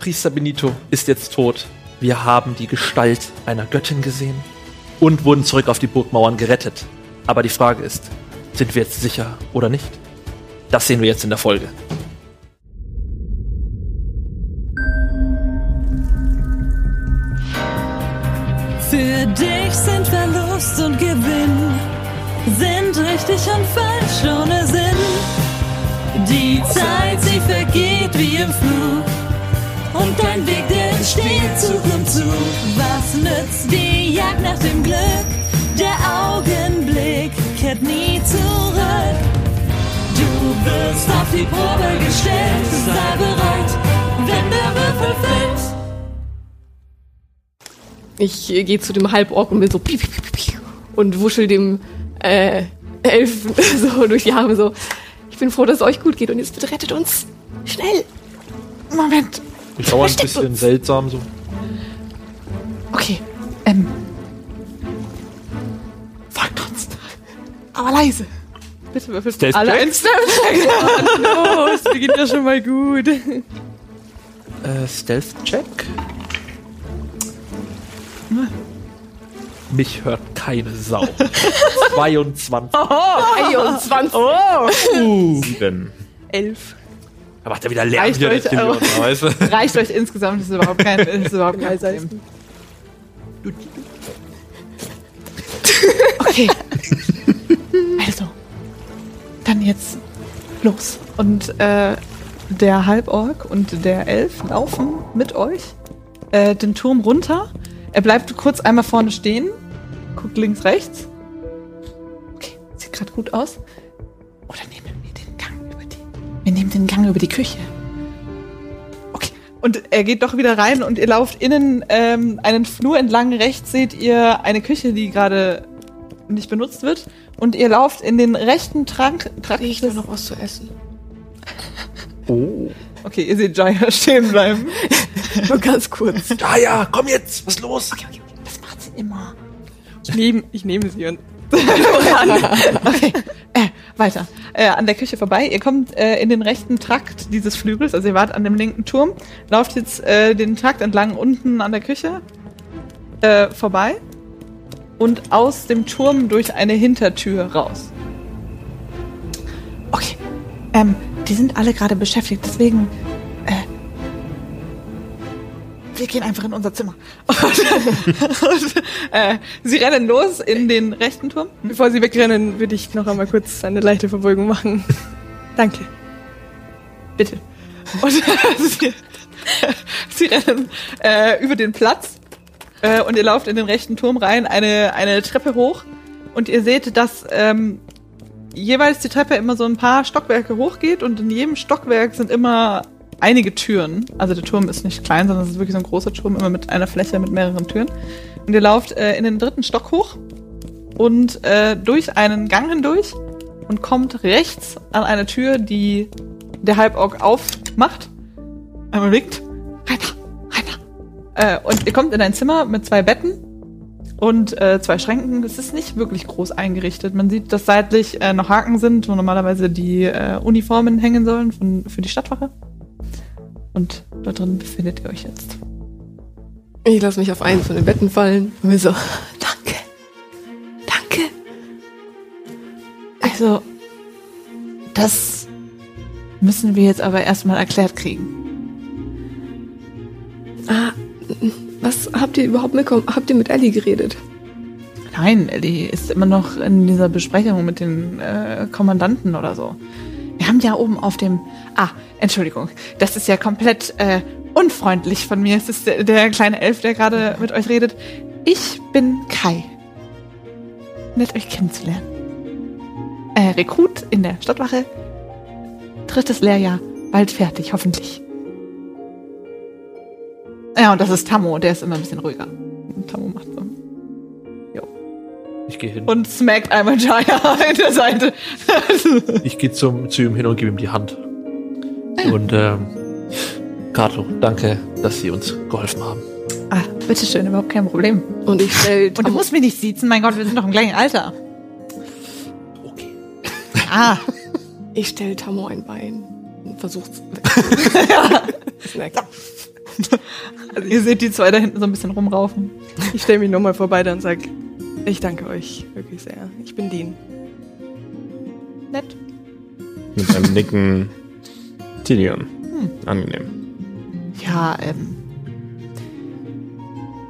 Priester Benito ist jetzt tot. Wir haben die Gestalt einer Göttin gesehen und wurden zurück auf die Burgmauern gerettet. Aber die Frage ist, sind wir jetzt sicher oder nicht? Das sehen wir jetzt in der Folge. Für dich sind Verlust und Gewinn, sind richtig und falsch ohne Sinn. Die Zeit, sie vergeht wie im Flug und dein Weg, der entsteht Zug um Zug. Was nützt die Jagd nach dem Glück? Der Augenblick kehrt nie zurück. Du wirst auf die Probe gestellt, sei bereit, wenn der Würfel fällt. Ich äh, gehe zu dem Halborg und bin so piu, piu, piu, und wuschel dem äh, Elfen so durch die Arme so. Ich bin froh, dass es euch gut geht und jetzt bitte rettet uns. Schnell. Moment. Ich schaue ein bisschen uns. seltsam so. Okay. Ähm. Folgt uns. Aber leise. Bitte würfelst Stealth alle Check? ein Stealth Oh, es beginnt ja schon mal gut. Äh, Stealth Check. Mich hört keine Sau. 22. 23. Sieben. Elf. Da macht er wieder Lärm Reicht hier, euch du? Reicht euch insgesamt, das ist überhaupt kein, das ist überhaupt kein Problem. Okay. also. Dann jetzt los. Und äh, der Halborg und der Elf laufen mit euch äh, den Turm runter. Er bleibt kurz einmal vorne stehen, guckt links, rechts. Okay, sieht gerade gut aus. Oder nehmen Wir nehmen den Gang über die Küche. Okay. Und er geht doch wieder rein und ihr lauft innen ähm, einen Flur entlang. Rechts seht ihr eine Küche, die gerade nicht benutzt wird. Und ihr lauft in den rechten Trank. Trakt Ich des- noch was zu essen. Oh. Okay, ihr seht Jaya stehen bleiben. Nur ganz kurz. Ja, ja, komm jetzt, was ist los? Das macht sie immer. Ich nehme, ich nehme sie und Okay, äh, weiter. Äh, an der Küche vorbei. Ihr kommt äh, in den rechten Trakt dieses Flügels, also ihr wart an dem linken Turm, lauft jetzt äh, den Trakt entlang unten an der Küche äh, vorbei und aus dem Turm durch eine Hintertür raus. Okay, ähm, die sind alle gerade beschäftigt, deswegen wir gehen einfach in unser Zimmer. Und, und äh, sie rennen los in den rechten Turm. bevor sie wegrennen, würde ich noch einmal kurz eine leichte Verbeugung machen. Danke. Bitte. Und sie, sie rennen äh, über den Platz äh, und ihr lauft in den rechten Turm rein, eine, eine Treppe hoch und ihr seht, dass ähm, jeweils die Treppe immer so ein paar Stockwerke hochgeht und in jedem Stockwerk sind immer einige Türen. Also der Turm ist nicht klein, sondern es ist wirklich so ein großer Turm, immer mit einer Fläche mit mehreren Türen. Und ihr lauft äh, in den dritten Stock hoch und äh, durch einen Gang hindurch und kommt rechts an eine Tür, die der Halborg aufmacht. Einmal winkt. Reiter, Reiter. Äh, und ihr kommt in ein Zimmer mit zwei Betten und äh, zwei Schränken. Es ist nicht wirklich groß eingerichtet. Man sieht, dass seitlich äh, noch Haken sind, wo normalerweise die äh, Uniformen hängen sollen von, für die Stadtwache. Und dort drin befindet ihr euch jetzt. Ich lasse mich auf einen von den Betten fallen und mir so, danke. Danke. Also, das müssen wir jetzt aber erstmal erklärt kriegen. Ah, was habt ihr überhaupt mitbekommen? Habt ihr mit Ellie geredet? Nein, Ellie ist immer noch in dieser Besprechung mit den äh, Kommandanten oder so. Wir haben ja oben auf dem. Ah, Entschuldigung. Das ist ja komplett äh, unfreundlich von mir. Es ist der, der kleine Elf, der gerade mit euch redet. Ich bin Kai. Nett euch kennenzulernen. Äh, Rekrut in der Stadtwache. Drittes Lehrjahr. Bald fertig, hoffentlich. Ja, und das ist Tammo, der ist immer ein bisschen ruhiger. Tammo macht so. Ich gehe hin. Und smackt einmal Jaya in der Seite. Ich gehe zum zu ihm hin und gebe ihm die Hand. Und ähm, Kato, danke, dass Sie uns geholfen haben. ah, bitteschön, überhaupt kein Problem. Und ich stelle Und du musst mich nicht siezen, mein Gott, wir sind doch im gleichen Alter. Okay. Ah, ich stell Tammo ein Bein und versuch's. Snack. also ihr seht die zwei da hinten so ein bisschen rumraufen. Ich stelle mich nochmal vor beide und sage, ich danke euch wirklich sehr. Ich bin Dean. Nett. Mit einem Nicken Tilion. Angenehm. Ja, ähm.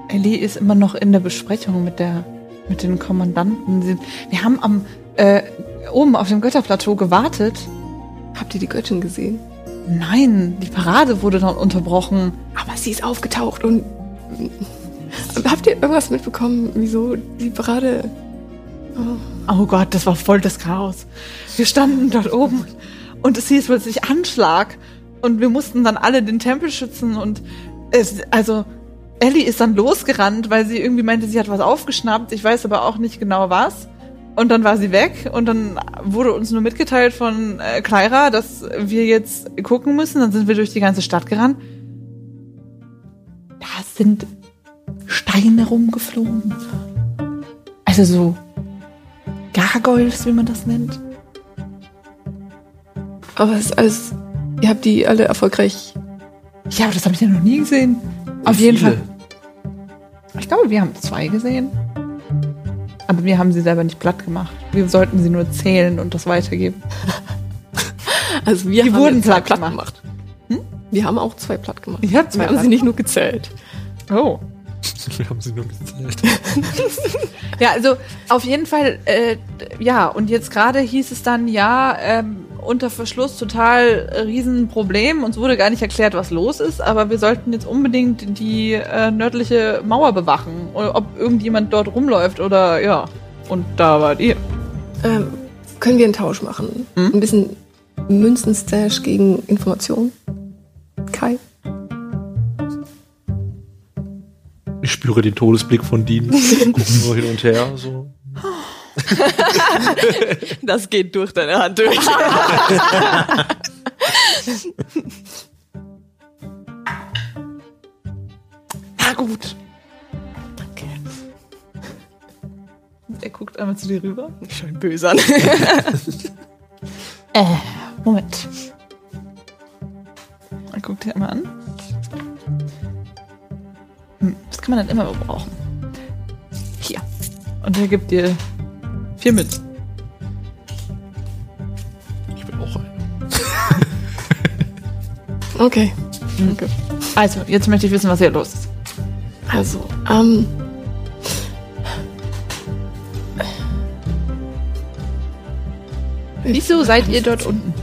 Ellie ist immer noch in der Besprechung mit der mit den Kommandanten. Wir haben am äh, oben auf dem Götterplateau gewartet. Habt ihr die Göttin gesehen? Nein, die Parade wurde dann unterbrochen. Aber sie ist aufgetaucht und. Habt ihr irgendwas mitbekommen, wieso die Parade. Oh Gott, das war voll das Chaos. Wir standen dort oben und es hieß plötzlich Anschlag und wir mussten dann alle den Tempel schützen und es, also Ellie ist dann losgerannt, weil sie irgendwie meinte, sie hat was aufgeschnappt. Ich weiß aber auch nicht genau was. Und dann war sie weg und dann wurde uns nur mitgeteilt von äh, Clyra, dass wir jetzt gucken müssen. Dann sind wir durch die ganze Stadt gerannt. Da sind Steine rumgeflogen. Also so Gargoyles, wie man das nennt. Aber es ist alles. Ihr habt die alle erfolgreich. Ja, aber das habe ich ja noch nie gesehen. Auf jeden Fall. Ich glaube, wir haben zwei gesehen. Aber wir haben sie selber nicht platt gemacht. Wir sollten sie nur zählen und das weitergeben. Also wir Die haben wurden zwei platt platt gemacht. gemacht. Wir haben auch zwei platt gemacht. Ich hab zwei wir haben sie nicht nur gezählt. Oh. Wir haben sie nur gezählt. Ja, also auf jeden Fall, äh, ja, und jetzt gerade hieß es dann, ja, ähm, unter Verschluss total Riesenproblem. Uns wurde gar nicht erklärt, was los ist, aber wir sollten jetzt unbedingt die äh, nördliche Mauer bewachen. Oder ob irgendjemand dort rumläuft oder ja. Und da wart ihr. Ähm, können wir einen Tausch machen? Hm? Ein bisschen Münzenstash gegen Information? Kai? Ich spüre den Todesblick von Dean. Gucken nur hin und her. So. Das geht durch deine Hand durch. Na gut. Danke. Er guckt einmal zu dir rüber. Schön böse an. Äh, Moment. Er guckt dir einmal an. Hm, das kann man dann immer brauchen. Hier. Und er gibt dir vier Münzen. Ich bin auch ein. Okay. Also, jetzt möchte ich wissen, was hier los ist. Also, ähm. Wieso seid ihr dort unten?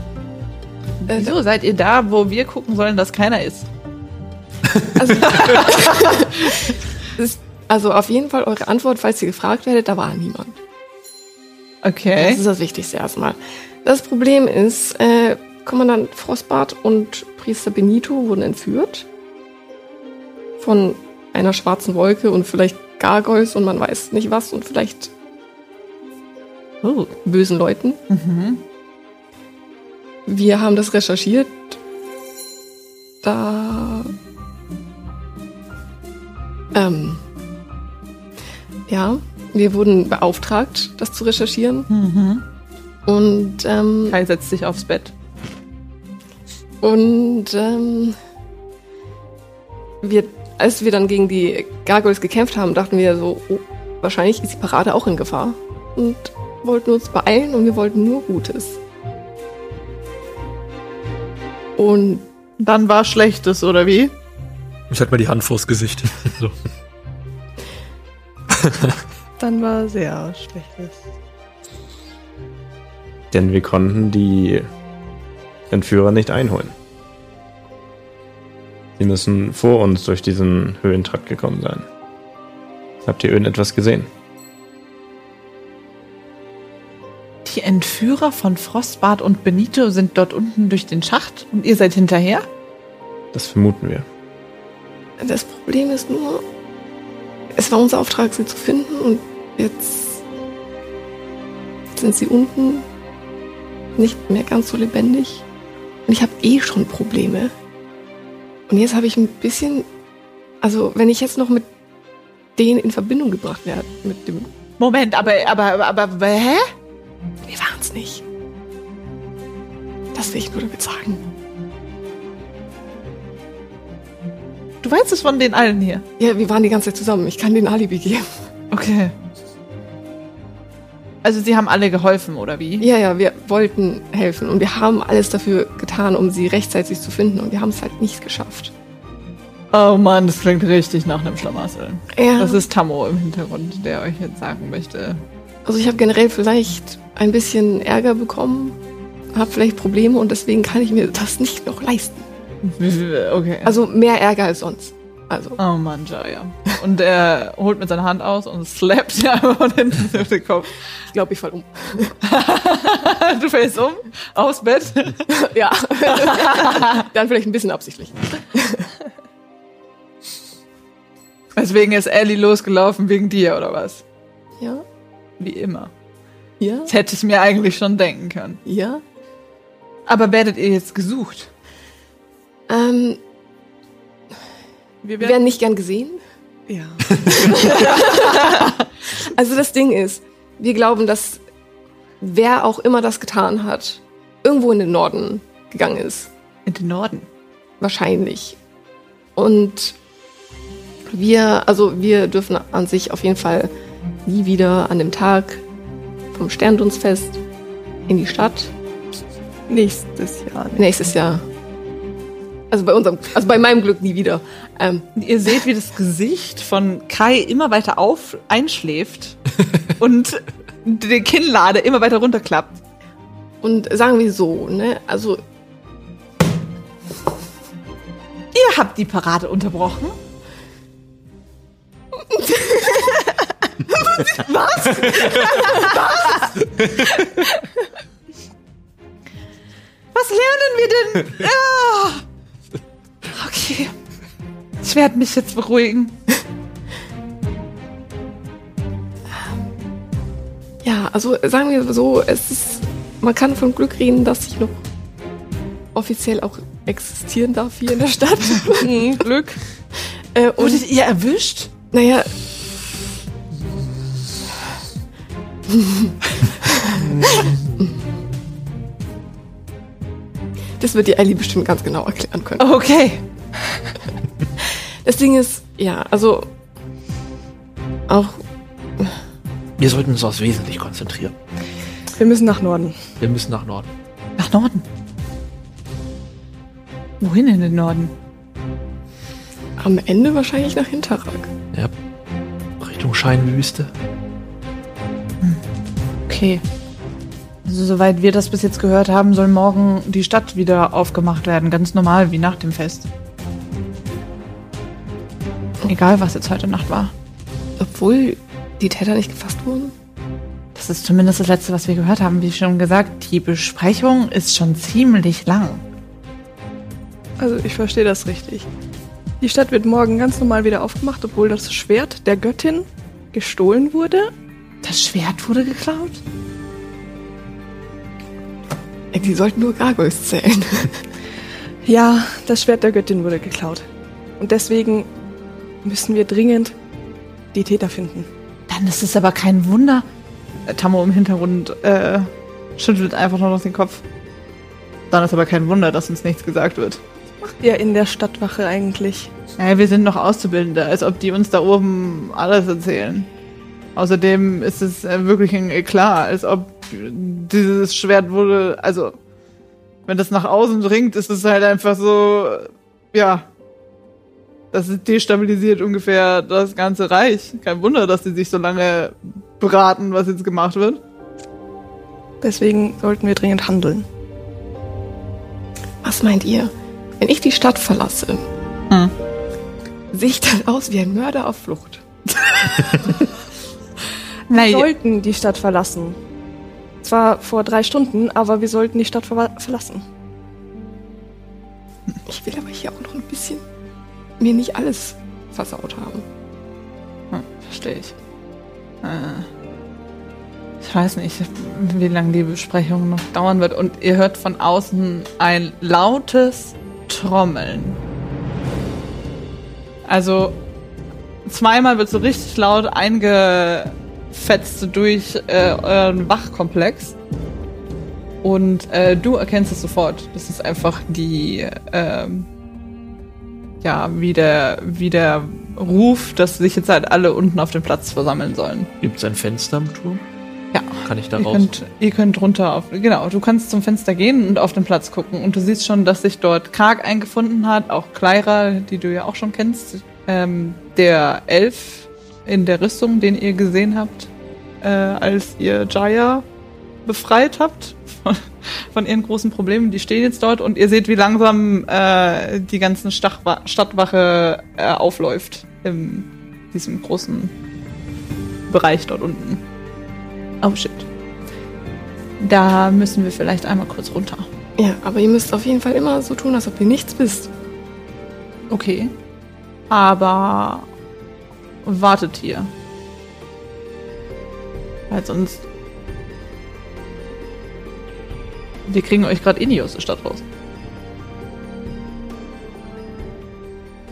Äh, Wieso seid ihr da, wo wir gucken sollen, dass keiner ist? Also, ist, also auf jeden Fall eure Antwort, falls ihr gefragt werdet, da war niemand. Okay. Das ist das Wichtigste erstmal. Das Problem ist, äh, Kommandant Frostbart und Priester Benito wurden entführt von einer schwarzen Wolke und vielleicht Gargoyles und man weiß nicht was und vielleicht Oh. bösen Leuten. Mhm. Wir haben das recherchiert. Da. Ähm. Ja, wir wurden beauftragt, das zu recherchieren. Mhm. Und, ähm, Kai setzt sich aufs Bett. und, ähm, wir, als wir dann gegen die Gargoyles gekämpft haben, dachten wir so, oh, wahrscheinlich ist die Parade auch in Gefahr. Und wollten uns beeilen und wir wollten nur Gutes. Und Dann war Schlechtes, oder wie? Ich halte mal die Hand vors Gesicht. So. Dann war sehr schlechtes. Denn wir konnten die Entführer nicht einholen. Sie müssen vor uns durch diesen Höhentrakt gekommen sein. Habt ihr irgendetwas gesehen? Die Entführer von Frostbart und Benito sind dort unten durch den Schacht und ihr seid hinterher? Das vermuten wir. Das Problem ist nur, es war unser Auftrag, sie zu finden und jetzt sind sie unten nicht mehr ganz so lebendig. Und ich habe eh schon Probleme. Und jetzt habe ich ein bisschen, also wenn ich jetzt noch mit denen in Verbindung gebracht werde, mit dem, Moment, aber, aber, aber, aber, hä? wir waren es nicht. Das will ich nur damit sagen. Du weißt es von den allen hier. Ja, wir waren die ganze Zeit zusammen. Ich kann den Alibi geben. Okay. Also sie haben alle geholfen, oder wie? Ja, ja, wir wollten helfen und wir haben alles dafür getan, um sie rechtzeitig zu finden und wir haben es halt nicht geschafft. Oh Mann, das klingt richtig nach einem Schlamassel. Ja. Das ist Tammo im Hintergrund, der euch jetzt sagen möchte. Also ich habe generell vielleicht ein bisschen Ärger bekommen, habe vielleicht Probleme und deswegen kann ich mir das nicht noch leisten. Okay. Also mehr Ärger als sonst. Also oh Mann, Jaya. Und er holt mit seiner Hand aus und slappt dir einfach von hinten auf den Kopf. ich glaube, ich fall um. Du fällst um, aufs Bett. ja. Dann vielleicht ein bisschen absichtlich. Deswegen ist Ellie losgelaufen wegen dir, oder was? Ja, Wie immer. ja, Das hätte ich mir eigentlich schon denken können. ja. Aber werdet ihr jetzt gesucht? Ähm, Wir wir werden nicht gern gesehen. ja. Also das Ding ist, wir glauben, dass wer auch immer das getan hat, irgendwo in den Norden gegangen ist. In den Norden. Wahrscheinlich. Und wir, also wir dürfen an sich auf jeden Fall nie wieder an dem Tag vom Sterndunstfest in die Stadt. Nächstes Jahr. Nächstes Jahr. Also bei unserem, also bei meinem Glück nie wieder. Ähm, Ihr seht, wie das Gesicht von Kai immer weiter auf einschläft und die Kinnlade immer weiter runterklappt. und sagen wir so, ne? Also Ihr habt die Parade unterbrochen. Was? Was lernen wir denn? Ja. Okay. Ich werde mich jetzt beruhigen. Ja, also sagen wir so, es ist, man kann von Glück reden, dass ich noch offiziell auch existieren darf hier in der Stadt. Hm, Glück. äh, und Wurdet ihr erwischt? naja. Das wird die Ellie bestimmt ganz genau erklären können. Okay. Das Ding ist, ja, also auch Wir sollten uns aufs Wesentliche konzentrieren. Wir müssen nach Norden. Wir müssen nach Norden. Nach Norden. Wohin in den Norden? am Ende wahrscheinlich nach Hinterrag. Ja. Richtung Scheinwüste. Okay. Also soweit wir das bis jetzt gehört haben, soll morgen die Stadt wieder aufgemacht werden. Ganz normal, wie nach dem Fest. Egal, was jetzt heute Nacht war. Obwohl die Täter nicht gefasst wurden. Das ist zumindest das Letzte, was wir gehört haben. Wie schon gesagt, die Besprechung ist schon ziemlich lang. Also ich verstehe das richtig. Die Stadt wird morgen ganz normal wieder aufgemacht, obwohl das Schwert der Göttin gestohlen wurde. Das Schwert wurde geklaut? Die sollten nur Gargoyles zählen. Ja, das Schwert der Göttin wurde geklaut. Und deswegen müssen wir dringend die Täter finden. Dann ist es aber kein Wunder. Äh, Tammo im Hintergrund äh, schüttelt einfach nur noch den Kopf. Dann ist aber kein Wunder, dass uns nichts gesagt wird. Ja, in der Stadtwache eigentlich. Naja, wir sind noch Auszubildende, als ob die uns da oben alles erzählen. Außerdem ist es äh, wirklich ein Eklat, als ob dieses Schwert wurde, also wenn das nach außen dringt, ist es halt einfach so, ja, das destabilisiert ungefähr das ganze Reich. Kein Wunder, dass die sich so lange beraten, was jetzt gemacht wird. Deswegen sollten wir dringend handeln. Was meint ihr? Wenn ich die Stadt verlasse, Hm. sehe ich dann aus wie ein Mörder auf Flucht. Wir sollten die Stadt verlassen. Zwar vor drei Stunden, aber wir sollten die Stadt ver verlassen. Ich will aber hier auch noch ein bisschen mir nicht alles versaut haben. Hm, verstehe ich. Äh, ich weiß nicht, wie lange die Besprechung noch dauern wird. Und ihr hört von außen ein lautes Trommeln. Also zweimal wird so richtig laut eingefetzt durch äh, euren Wachkomplex. Und äh, du erkennst es sofort. Das ist einfach die, ähm, ja, wie der, wie der Ruf, dass sich jetzt halt alle unten auf dem Platz versammeln sollen. Gibt es ein Fenster am Turm? Ja. Kann ich da Ihr raus? könnt, ihr könnt runter auf, genau, du kannst zum Fenster gehen und auf den Platz gucken. Und du siehst schon, dass sich dort Krag eingefunden hat, auch Kleira, die du ja auch schon kennst. Ähm, der Elf in der Rüstung, den ihr gesehen habt, äh, als ihr Jaya befreit habt von, von ihren großen Problemen. Die stehen jetzt dort und ihr seht, wie langsam äh, die ganzen Stachwa Stadtwache äh, aufläuft in diesem großen Bereich dort unten. Oh shit. Da müssen wir vielleicht einmal kurz runter. Ja, aber ihr müsst auf jeden Fall immer so tun, als ob ihr nichts wisst. Okay. Aber wartet hier. Weil sonst. Wir kriegen euch gerade eh nie aus der Stadt raus.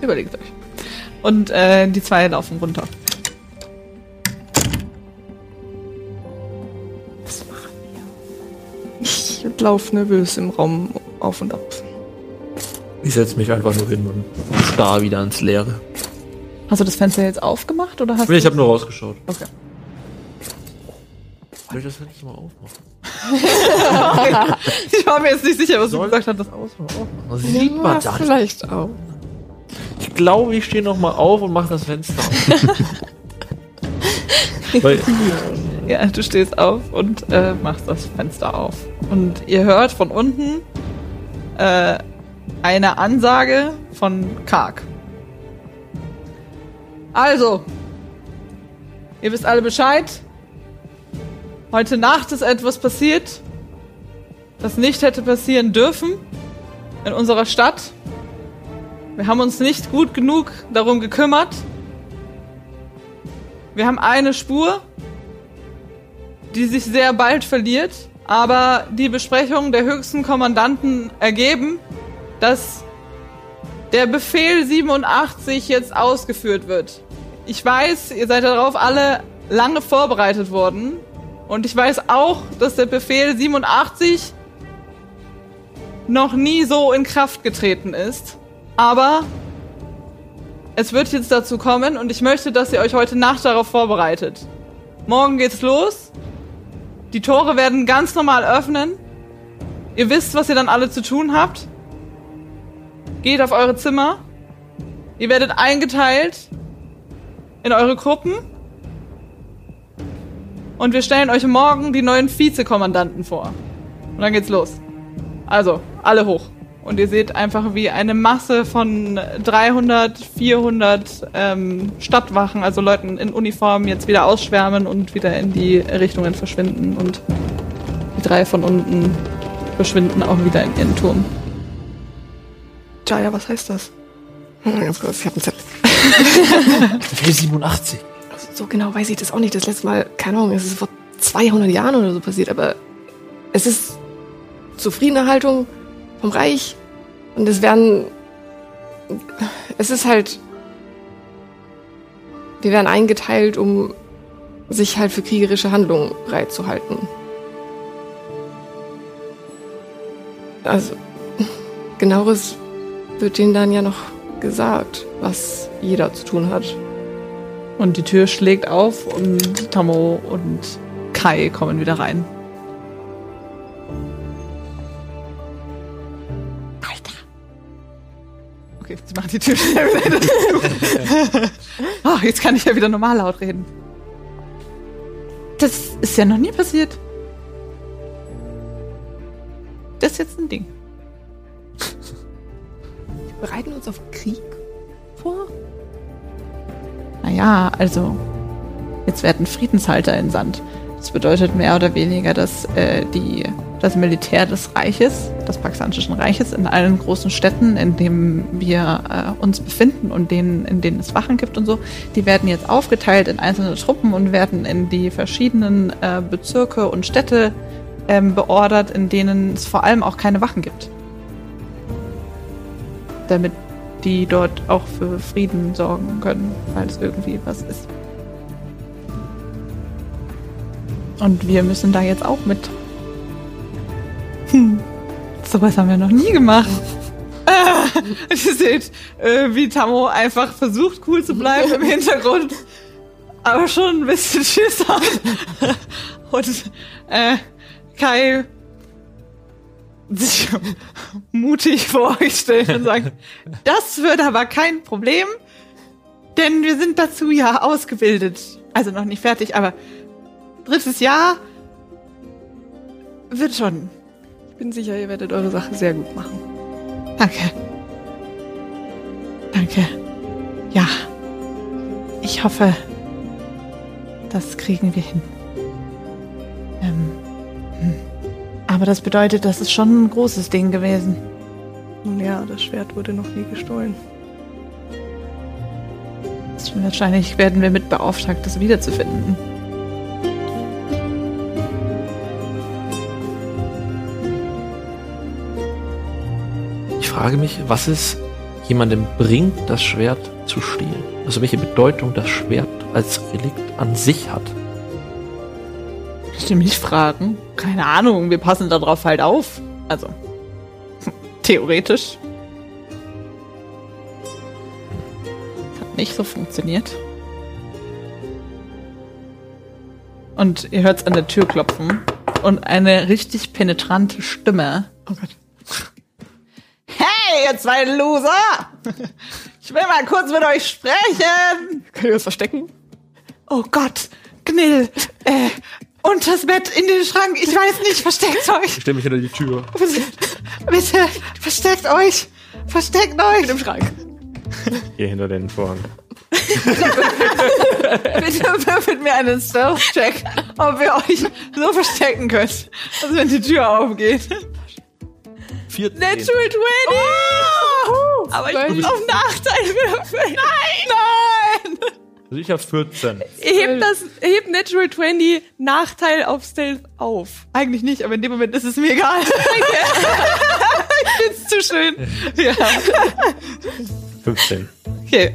Überlegt euch. Und äh, die zwei laufen runter. Ich laufe nervös im Raum auf und ab. Ich setze mich einfach nur hin und starr wieder ins Leere. Hast du das Fenster jetzt aufgemacht oder hast Nee, ich du. habe nur rausgeschaut. Okay. Soll ich das nicht mal aufmachen? Ich war mir jetzt nicht sicher, was Soll- du gesagt hast, das. Das sieht man Ja, dann. vielleicht auch. Ich glaube, ich stehe noch mal auf und mache das Fenster auf. Weil, Ja, du stehst auf und äh, machst das Fenster auf. Und ihr hört von unten äh, eine Ansage von Kark. Also, ihr wisst alle Bescheid. Heute Nacht ist etwas passiert, das nicht hätte passieren dürfen in unserer Stadt. Wir haben uns nicht gut genug darum gekümmert. Wir haben eine Spur, die sich sehr bald verliert, aber die Besprechungen der höchsten Kommandanten ergeben, dass der Befehl 87 jetzt ausgeführt wird. Ich weiß, ihr seid darauf alle lange vorbereitet worden und ich weiß auch, dass der Befehl 87 noch nie so in Kraft getreten ist, aber es wird jetzt dazu kommen und ich möchte, dass ihr euch heute Nacht darauf vorbereitet. Morgen geht's los. Die Tore werden ganz normal öffnen. Ihr wisst, was ihr dann alle zu tun habt. Geht auf eure Zimmer. Ihr werdet eingeteilt in eure Gruppen. Und wir stellen euch morgen die neuen Vizekommandanten vor. Und dann geht's los. Also, alle hoch. Und ihr seht einfach, wie eine Masse von 300, 400 ähm, Stadtwachen, also Leuten in Uniform, jetzt wieder ausschwärmen und wieder in die Richtungen verschwinden. Und die drei von unten verschwinden auch wieder in ihren Turm. Jaya, was heißt das? Ganz kurz, ich hab einen Zettel. Befehl 87. So genau weiß ich das auch nicht. Das letzte Mal, keine Ahnung, es ist vor 200 Jahren oder so passiert, aber es ist Zufriedenerhaltung vom Reich und es werden, es ist halt, wir werden eingeteilt, um sich halt für kriegerische Handlungen bereitzuhalten. Also, genaueres wird denen dann ja noch gesagt, was jeder zu tun hat. Und die Tür schlägt auf und Tammo und Kai kommen wieder rein. Alter. Okay, sie macht die Tür schnell wieder zu. oh, jetzt kann ich ja wieder normal laut reden. Das ist ja noch nie passiert. Das ist jetzt ein Ding. Wir bereiten uns auf Krieg vor? Naja, also, jetzt werden Friedenshalter entsandt. Das bedeutet mehr oder weniger, dass äh, die das Militär des Reiches, des Paxantischen Reiches, in allen großen Städten, in denen wir äh, uns befinden und denen, in denen es Wachen gibt und so, die werden jetzt aufgeteilt in einzelne Truppen und werden in die verschiedenen äh, Bezirke und Städte ähm, beordert, in denen es vor allem auch keine Wachen gibt. Damit die dort auch für Frieden sorgen können, falls irgendwie was ist. Und wir müssen da jetzt auch mit. Hm. Sowas haben wir noch nie gemacht. Ah, ihr seht, äh, wie Tammo einfach versucht, cool zu bleiben im Hintergrund, aber schon ein bisschen Schiss hat. Und äh, Kai sich mutig vor euch stellt und sagt, das wird aber kein Problem, denn wir sind dazu ja ausgebildet. Also noch nicht fertig, aber drittes Jahr wird schon. Ich bin sicher, ihr werdet eure Sache sehr gut machen. Danke. Danke. Ja. Ich hoffe, das kriegen wir hin. Aber das bedeutet, das ist schon ein großes Ding gewesen. Nun ja, das Schwert wurde noch nie gestohlen. Wahrscheinlich werden wir mit beauftragt, das wiederzufinden. Ich frage mich, was es jemandem bringt, das Schwert zu stehlen. Also welche Bedeutung das Schwert als Relikt an sich hat. Kannst du mich fragen? Keine Ahnung, wir passen darauf halt auf. Also, theoretisch. Hat nicht so funktioniert. Und ihr hört es an der Tür klopfen und eine richtig penetrante Stimme. Oh Gott. Hey, ihr zwei Loser! Ich will mal kurz mit euch sprechen! Könnt ihr uns verstecken? Oh Gott, Gnill, äh, unters Bett, in den Schrank, ich weiß nicht, versteckt euch! Ich stelle mich hinter die Tür. Bitte, bitte, versteckt euch! Versteckt euch! Im Schrank. Hier hinter den Vorhang. Bitte würfelt mir einen Stealth-Check, ob ihr euch so verstecken könnt, dass wenn die Tür aufgeht. 14. Natural 20! Aber ich muss auf Nachteil würfeln. Nein! Nein! Also ich habe 14. Hebt das, hebt Natural 20 Nachteil auf Stealth auf. Eigentlich nicht, aber in dem Moment ist es mir egal. ich find's zu schön. Ja. 15. Okay,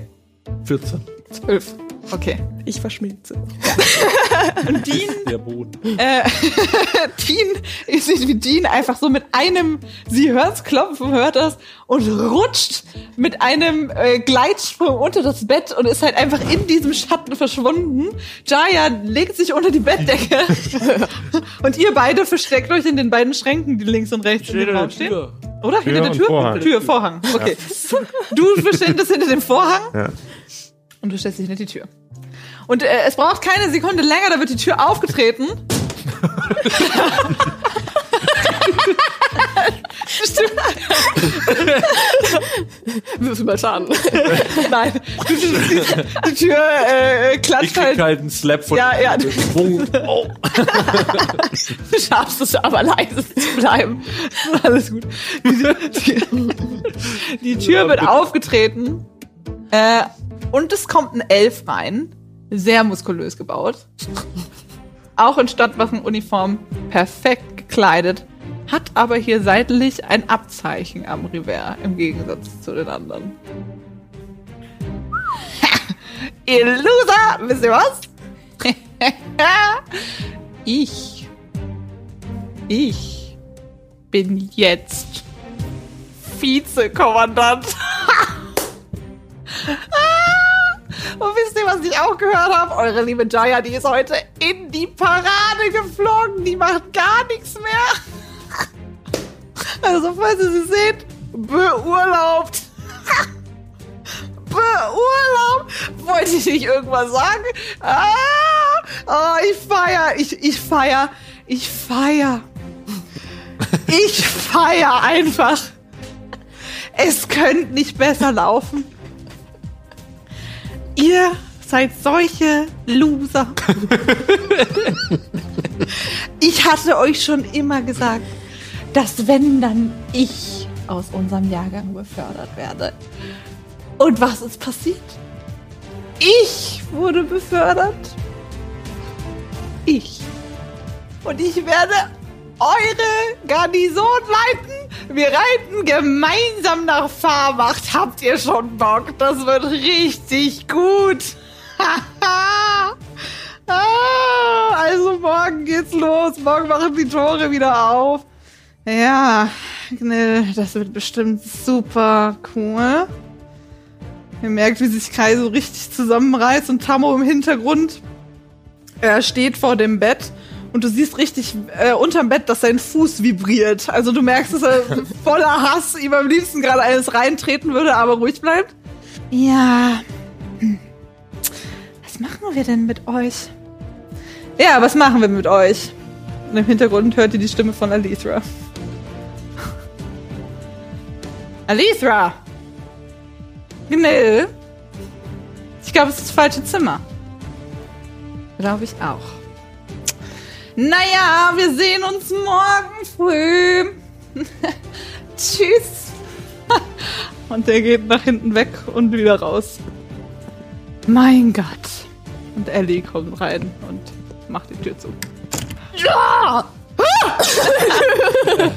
14. 12. Okay. Ich verschmilze. Und Dean Der Boden. äh, Dean, seht, wie Dean einfach so mit einem, sie hört's klopfen, hört das und rutscht mit einem äh, Gleitsprung unter das Bett und ist halt einfach in diesem Schatten verschwunden. Jaya legt sich unter die Bettdecke und ihr beide versteckt euch in den beiden Schränken, die links und rechts in dem Raum stehen. Oder? Tür hinter der Tür? Vorhang. Tür, Vorhang. Okay. Du verschwindest hinter dem Vorhang Ja. und du stellst dich hinter die Tür. Und äh, es braucht keine Sekunde länger, da wird die Tür aufgetreten. Stimmt. Würfel mal Schaden. Nein, die, die Tür äh, Ich klatscht krieg halt. halt einen Slap von Ja, ja. Oh. Du schaffst es aber leise zu bleiben. Alles gut. Die, die, die Tür wird aufgetreten äh, und es kommt ein Elf rein. Sehr muskulös gebaut. Auch in Stadtwachenuniform perfekt gekleidet. Hat aber hier seitlich ein Abzeichen am Revers im Gegensatz zu den anderen. Ihr Loser! Wisst ihr was? ich. Ich bin jetzt Vizekommandant. Auch gehört habe? Eure liebe Jaya, die ist heute in die Parade geflogen. Die macht gar nichts mehr. Also, falls ihr sie seht, beurlaubt. Beurlaubt. Wollte ich nicht irgendwas sagen? Ah, oh, ich feier, ich, ich feier, ich feier. Ich feier einfach. Es könnte nicht besser laufen. Ihr seid solche Loser. Ich hatte euch schon immer gesagt, dass wenn dann ich aus unserem Jahrgang befördert werde. Und was ist passiert? Ich wurde befördert. Ich. Und ich werde eure Garnison leiten. Wir reiten gemeinsam nach Fahrmacht. Habt ihr schon Bock? Das wird richtig gut. Ah, also morgen geht's los. Morgen machen die Tore wieder auf. Ja, Gnil, das wird bestimmt super cool. Ihr merkt, wie sich Kai so richtig zusammenreißt und Tammo im Hintergrund. Er steht vor dem Bett und du siehst richtig äh, unterm Bett, dass sein Fuß vibriert. Also du merkst, dass er voller Hass ihm am liebsten gerade eines reintreten würde, aber ruhig bleibt. Ja. Was machen wir denn mit euch? Ja, was machen wir mit euch? Und im Hintergrund hört ihr die Stimme von Alithra. Alithra! Gnil? Ich glaube, es ist das falsche Zimmer. Glaube ich auch. Naja, wir sehen uns morgen früh. Tschüss. Und der geht nach hinten weg und wieder raus. Mein Gott. Und Ellie kommt rein und macht die Tür zu. Ja!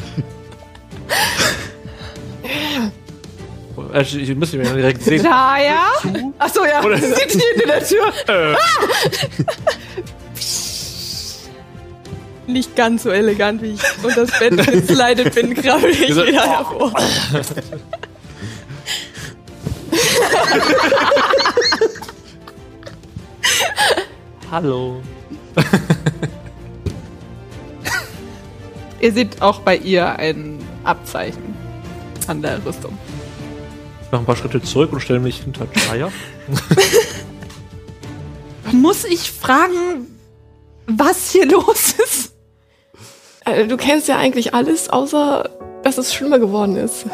Also, ich muss mir direkt sehen. Da, ja? Achso, ja. Oder- Sieht hinter der Tür. Nicht ganz so elegant, wie ich unter das Bett geslidet bin, krabbel ich wieder hervor. Hallo. Ihr seht auch bei ihr ein Abzeichen an der Rüstung. Ich mache ein paar Schritte zurück und stelle mich hinter Chaya. Muss ich fragen, was hier los ist? Äh, du kennst ja eigentlich alles, außer dass es schlimmer geworden ist.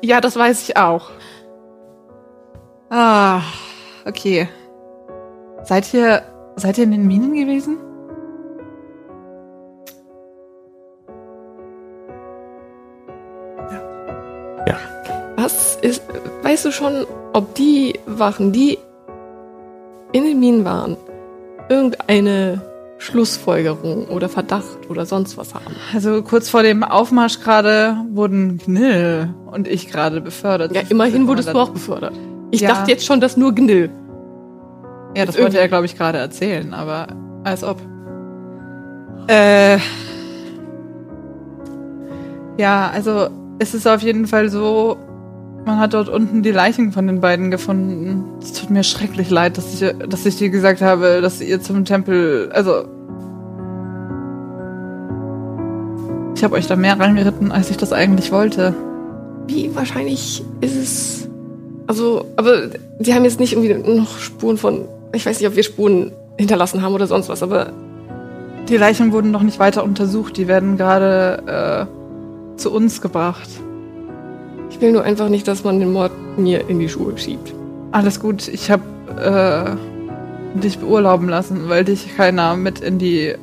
Ja, das weiß ich auch. Ah, okay. Seid ihr, seid ihr in den Minen gewesen? Was ist, weißt du schon, ob die Wachen, die in den Minen waren, irgendeine Schlussfolgerung oder Verdacht oder sonst was haben? Also kurz vor dem Aufmarsch gerade wurden Gnill und ich gerade befördert. Ja, immerhin wurdest du auch befördert. Ich Ja. dachte jetzt schon, dass nur Gnill. Ja, das wollte er, glaube ich, gerade erzählen, aber als ob. Äh. Ja, also es ist auf jeden Fall so, man hat dort unten die Leichen von den beiden gefunden. Es tut mir schrecklich leid, dass ich, dass ich dir gesagt habe, dass ihr zum Tempel, also ich habe euch da mehr reingeritten, als ich das eigentlich wollte. Wie wahrscheinlich ist es. Also, aber sie haben jetzt nicht irgendwie noch Spuren von. Ich weiß nicht, ob wir Spuren hinterlassen haben oder sonst was, aber Die Leichen wurden noch nicht weiter untersucht, die werden gerade äh, zu uns gebracht. ich will nur einfach nicht, dass man den Mord mir in die Schuhe schiebt. Alles gut, ich habe äh, dich beurlauben lassen, weil dich keiner mit in die.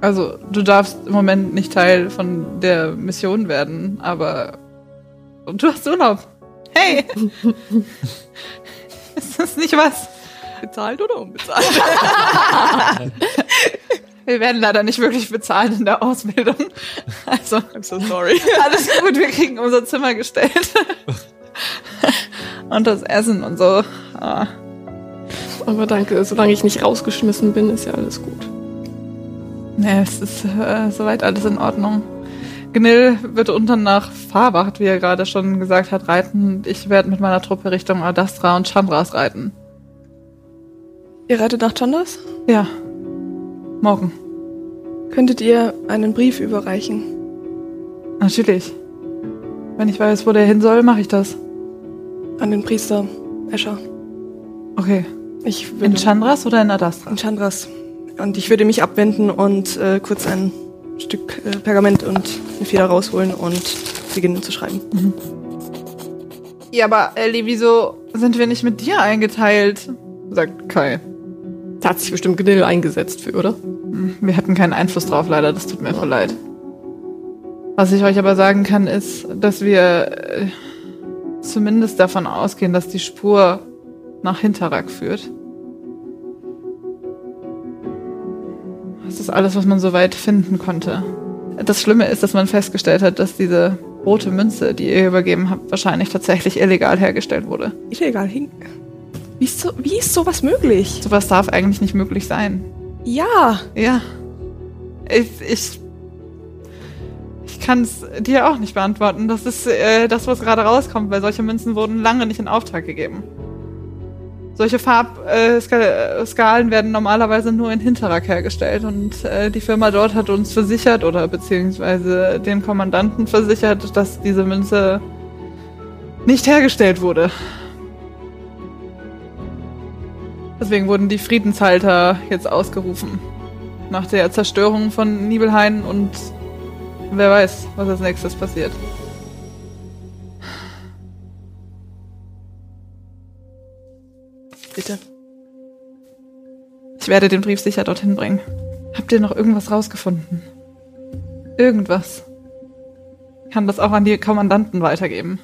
Also, du darfst im Moment nicht Teil von der Mission werden, aber. Und du hast Urlaub. Hey! Ist das nicht was? Bezahlt oder unbezahlt? Wir werden leider nicht wirklich bezahlt in der Ausbildung. Also, I'm so sorry. alles gut, wir kriegen unser Zimmer gestellt. Und das Essen und so. Ah. Aber danke, solange ich nicht rausgeschmissen bin, ist ja alles gut. Nee, es ist äh, soweit alles in Ordnung. Gnil wird unten nach Fahrwacht, wie er gerade schon gesagt hat, reiten. Ich werde mit meiner Truppe Richtung Adastra und Chandras reiten. Ihr reitet nach Chandas? Ja. Morgen. Könntet ihr einen Brief überreichen? Natürlich. Wenn ich weiß, wo der hin soll, mache ich das. An den Priester Escher. Okay. Ich In würde Chandras oder in Adastra? in Chandras. Und ich würde mich abwenden und äh, kurz ein Stück äh, Pergament und eine Feder rausholen und beginnen zu schreiben. Ja, aber Ellie, wieso sind wir nicht mit dir eingeteilt? Sagt Kai. Da hat sich bestimmt Gnill eingesetzt für, oder? Wir hatten keinen Einfluss drauf, leider. Das tut mir voll leid. Was ich euch aber sagen kann, ist, dass wir äh, zumindest davon ausgehen, dass die Spur nach Hinterrack führt. Das ist alles, was man soweit finden konnte. Das Schlimme ist, dass man festgestellt hat, dass diese rote Münze, die ihr übergeben habt, wahrscheinlich tatsächlich illegal hergestellt wurde. Illegal hing. Wie ist, so, wie ist sowas möglich? Sowas darf eigentlich nicht möglich sein. Ja. Ja. Ich, ich, ich kann es dir auch nicht beantworten. Das ist äh, das, was gerade rauskommt, weil solche Münzen wurden lange nicht in Auftrag gegeben. Solche Farbskalen werden normalerweise nur in Hinterrack hergestellt und äh, die Firma dort hat uns versichert oder beziehungsweise den Kommandanten versichert, dass diese Münze nicht hergestellt wurde. Deswegen wurden die Friedenshalter jetzt ausgerufen. Nach der Zerstörung von Nibelhain und wer weiß, was als nächstes passiert. Bitte. Ich werde den Brief sicher dorthin bringen. Habt ihr noch irgendwas rausgefunden? Irgendwas. Ich kann das auch an die Kommandanten weitergeben.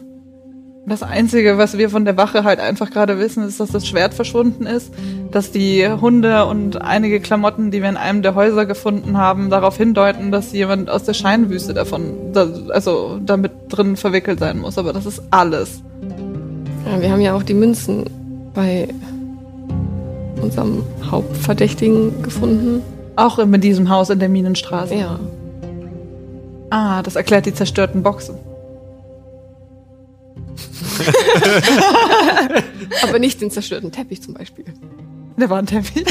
Das Einzige, was wir von der Wache halt einfach gerade wissen, ist, dass das Schwert verschwunden ist, dass die Hunde und einige Klamotten, die wir in einem der Häuser gefunden haben, darauf hindeuten, dass jemand aus der Scheinwüste davon, da, also damit drin verwickelt sein muss. Aber das ist alles. Ja, wir haben ja auch die Münzen bei unserem Hauptverdächtigen gefunden. Auch in diesem Haus in der Minenstraße. Ja. Ah, das erklärt die zerstörten Boxen. Aber nicht den zerstörten Teppich zum Beispiel. Der war ein Teppich.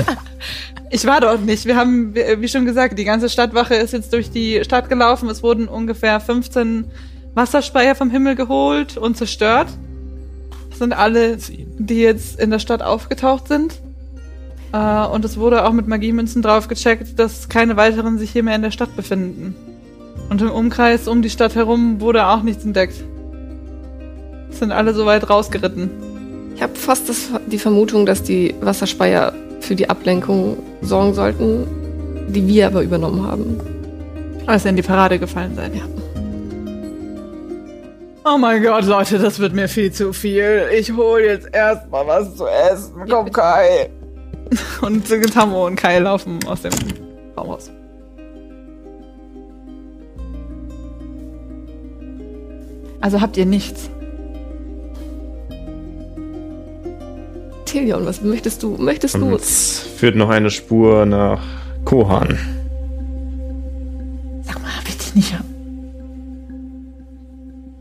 ich war dort nicht. Wir haben, wie schon gesagt, die ganze Stadtwache ist jetzt durch die Stadt gelaufen. Es wurden ungefähr 15 Wasserspeier vom Himmel geholt und zerstört. Das sind alle, die jetzt in der Stadt aufgetaucht sind. Äh, und es wurde auch mit Magiemünzen drauf gecheckt, dass keine weiteren sich hier mehr in der Stadt befinden. Und im Umkreis um die Stadt herum wurde auch nichts entdeckt. Sind alle so weit rausgeritten. Ich habe fast das, die Vermutung, dass die Wasserspeier für die Ablenkung sorgen sollten, die wir aber übernommen haben. Als ihr in die Parade gefallen seid. Ja. Oh mein Gott, Leute, das wird mir viel zu viel. Ich hol jetzt erstmal was zu essen. Komm, Kai. Und Tammo und Kai laufen aus dem Raum raus. Also habt ihr nichts? Tilion, was möchtest du? Möchtest du? jetzt führt noch eine Spur nach Kohan. Sag mal, hab ich dich nicht.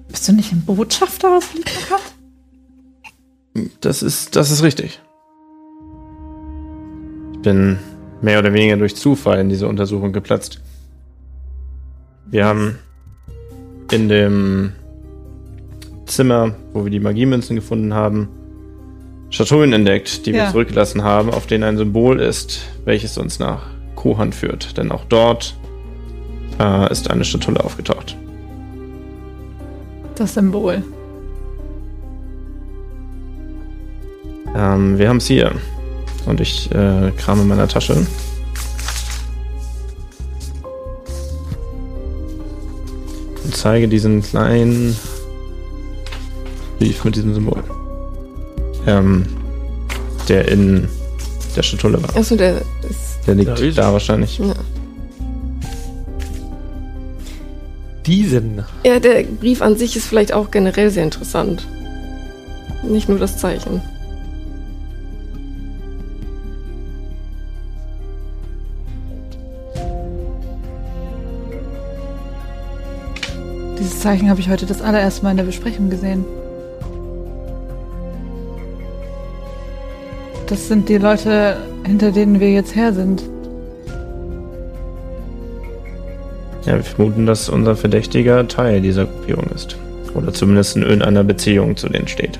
Bist du nicht ein Botschafter aus Lieferkat? Das ist, das ist richtig. Ich bin mehr oder weniger durch Zufall in diese Untersuchung geplatzt. Wir haben in dem Zimmer, wo wir die Magiemünzen gefunden haben, Schatullen entdeckt, die wir Ja. zurückgelassen haben, auf denen ein Symbol ist, welches uns nach Kohan führt. Denn auch dort äh, ist eine Schatulle aufgetaucht. Das Symbol. Ähm, wir haben es hier. Und ich äh, krame in meiner Tasche. Und zeige diesen kleinen Brief mit diesem Symbol. Ähm, der in der Schatulle war. Achso, der ist. Der liegt ich- da wahrscheinlich. Ja. Diesen. ja, der Brief an sich ist vielleicht auch generell sehr interessant. Nicht nur das Zeichen. Dieses Zeichen habe ich heute das allererste Mal in der Besprechung gesehen. Das sind die Leute, hinter denen wir jetzt her sind. Ja, wir vermuten, dass unser Verdächtiger Teil dieser Gruppierung ist. Oder zumindest in irgendeiner Beziehung zu denen steht.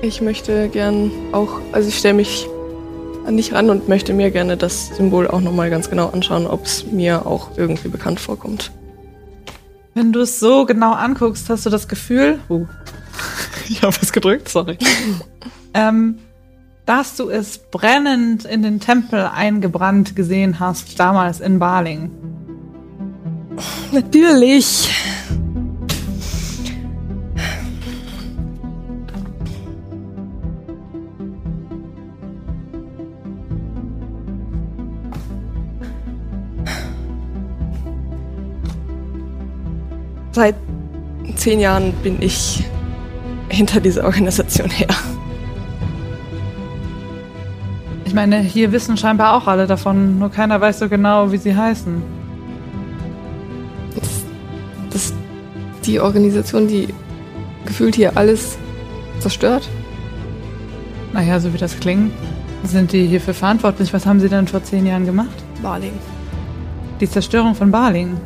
Ich möchte gern auch, also ich stelle mich an dich ran und möchte mir gerne das Symbol auch nochmal ganz genau anschauen, ob es mir auch irgendwie bekannt vorkommt. Wenn du es so genau anguckst, hast du das Gefühl. Uh, ich habe es gedrückt, sorry. ähm, dass du es brennend in den Tempel eingebrannt gesehen hast, damals in Baling. Natürlich. Seit zehn Jahren bin ich hinter dieser Organisation her. Ich meine, hier wissen scheinbar auch alle davon, nur keiner weiß so genau, wie sie heißen. Das, das die Organisation, die gefühlt hier alles zerstört. Naja, so wie das klingt, sind die hierfür verantwortlich. Was haben sie denn vor zehn Jahren gemacht? Barling. Die Zerstörung von Baling.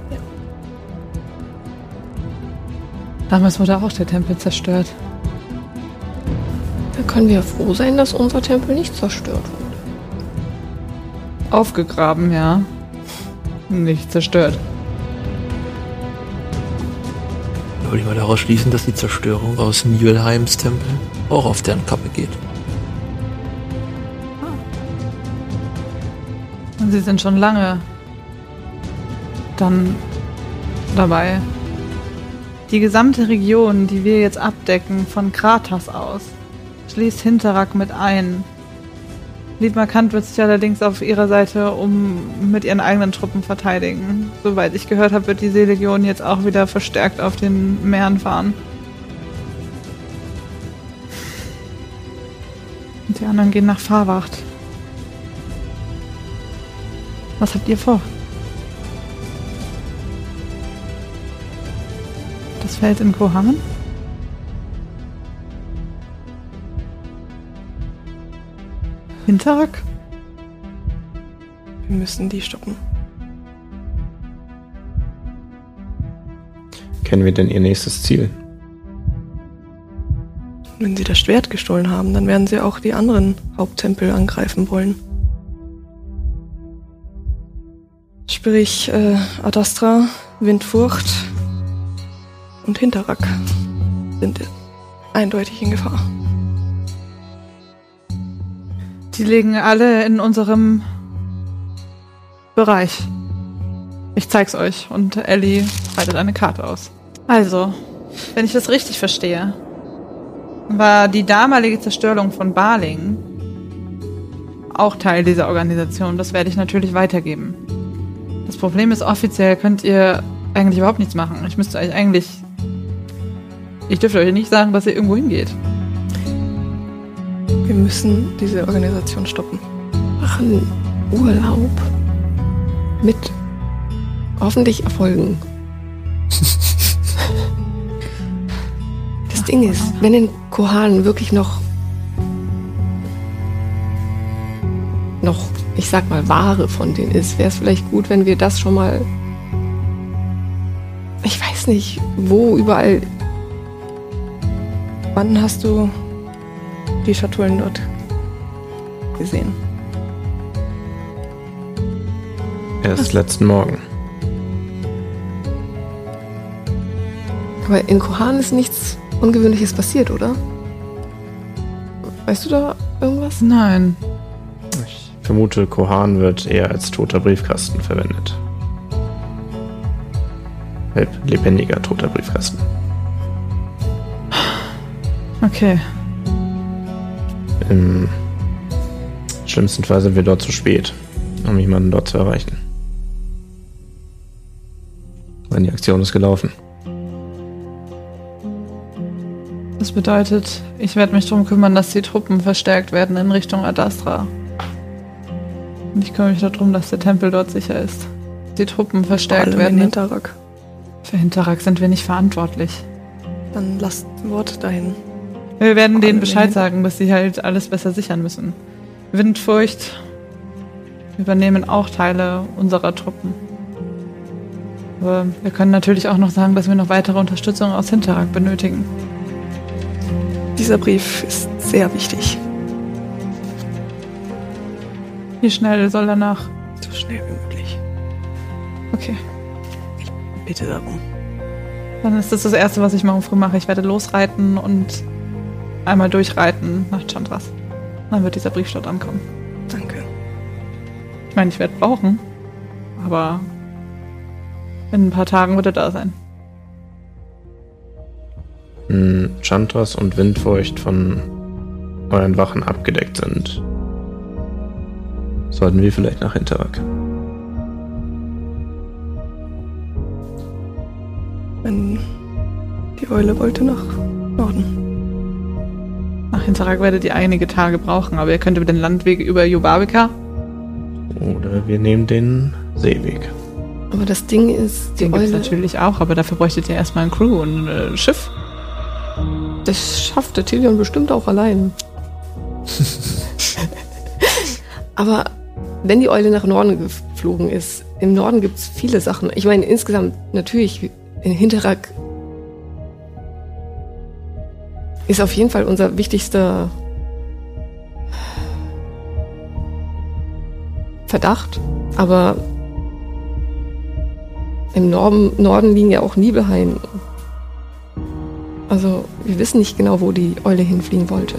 Damals wurde auch der Tempel zerstört. Da können wir froh sein, dass unser Tempel nicht zerstört wurde. Aufgegraben, ja. Nicht zerstört. Würde ich mal daraus schließen, dass die Zerstörung aus Nibelheims Tempel auch auf deren Kappe geht. Und sie sind schon lange dann dabei. Die gesamte Region, die wir jetzt abdecken, von Kratas aus, schließt Hinterrack mit ein. Liedmarkant wird sich allerdings auf ihrer Seite um mit ihren eigenen Truppen verteidigen. Soweit ich gehört habe, wird die Seelegion jetzt auch wieder verstärkt auf den Meeren fahren. Und die anderen gehen nach Fahrwacht. Was habt ihr vor? Das Feld in Kohammen? Hinterrack? Wir müssen die stoppen. Kennen wir denn ihr nächstes Ziel? Wenn sie das Schwert gestohlen haben, dann werden sie auch die anderen Haupttempel angreifen wollen. Sprich, äh, Adastra, Windfurcht und Hinterrack sind eindeutig in Gefahr. Die liegen alle in unserem Bereich. Ich zeig's euch und Ellie breitet eine Karte aus. Also, wenn ich das richtig verstehe, war die damalige Zerstörung von Baling auch Teil dieser Organisation. Das werde ich natürlich weitergeben. Das Problem ist, offiziell könnt ihr eigentlich überhaupt nichts machen. Ich müsste euch eigentlich. Ich dürfte euch nicht sagen, dass ihr irgendwo hingeht. Wir müssen diese Organisation stoppen. Machen Urlaub mit hoffentlich Erfolgen. Das Ding ist, wenn in Kohan wirklich noch noch, ich sag mal, Ware von denen ist, wäre es vielleicht gut, wenn wir das schon mal ich weiß nicht, wo überall Wann hast du die Schatullen dort gesehen? Erst letzten Morgen. Aber in Kohan ist nichts Ungewöhnliches passiert, oder? Weißt du da irgendwas? Nein. Ich vermute, Kohan wird eher als toter Briefkasten verwendet. Halb lebendiger toter Briefkasten. Okay. Im schlimmsten Fall sind wir dort zu spät, um jemanden dort zu erreichen. Denn die Aktion ist gelaufen. Das bedeutet, ich werde mich darum kümmern, dass die Truppen verstärkt werden in Richtung Adastra. Und ich kümmere mich darum, dass der Tempel dort sicher ist. Die Truppen verstärkt werden. in Hinterrack. Für Hinterrack sind wir nicht verantwortlich. Dann lasst ein Wort dahin. Wir werden denen Bescheid sagen, dass sie halt alles besser sichern müssen. Windfurcht übernehmen auch Teile unserer Truppen. Aber wir können natürlich auch noch sagen, dass wir noch weitere Unterstützung aus Hinterrack benötigen. Dieser Brief ist sehr wichtig. Wie schnell soll er nach? So schnell wie möglich. Okay. Bitte darum. Dann ist das das Erste, was ich morgen früh mache. Ich werde losreiten und einmal durchreiten nach Chandras. Dann wird dieser Brief dort ankommen. Danke. Ich meine, ich werde brauchen, aber in ein paar Tagen wird er da sein. Wenn Chantras und Windfeucht von euren Wachen abgedeckt sind, sollten wir vielleicht nach Hinterrack. Wenn die Eule wollte nach Norden. Nach Hinterrag werdet ihr einige Tage brauchen, aber ihr könnt über den Landweg über Jubabika. Oder wir nehmen den Seeweg. Aber das Ding ist, die Den gibt es Eule, natürlich auch, aber dafür bräuchtet ihr erstmal ein Crew und ein äh, Schiff. das schafft der Tilion bestimmt auch allein. Aber wenn die Eule nach Norden geflogen ist, im Norden gibt es viele Sachen. Ich meine, insgesamt natürlich, in Hinterrack ist auf jeden Fall unser wichtigster Verdacht. Aber im Norden, Norden liegen ja auch Nibelheim. Also wir wissen nicht genau, wo die Eule hinfliegen wollte.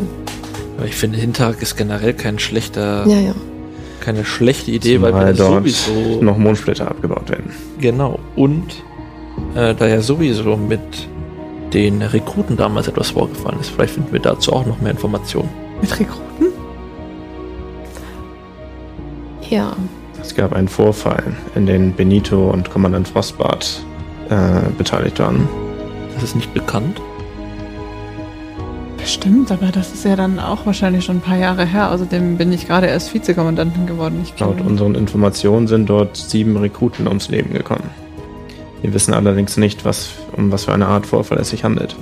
Aber ich finde, Hinterhack ist generell kein schlechter, Ja, ja. keine schlechte Idee, weil Zumal wir dort sowieso noch Mondsplitter abgebaut werden. Genau. Und äh, da ja sowieso mit den Rekruten damals etwas vorgefallen ist, vielleicht finden wir dazu auch noch mehr Informationen. Mit Rekruten? Ja. Es gab einen Vorfall, in dem Benito und Kommandant Frostbart äh, beteiligt waren. Das ist nicht bekannt. Bestimmt, aber das ist ja dann auch wahrscheinlich schon ein paar Jahre her. Außerdem bin ich gerade erst Vizekommandantin geworden. Ich Laut unseren Informationen sind dort sieben Rekruten ums Leben gekommen. Wir wissen allerdings nicht, was, um was für eine Art Vorfall es sich handelt.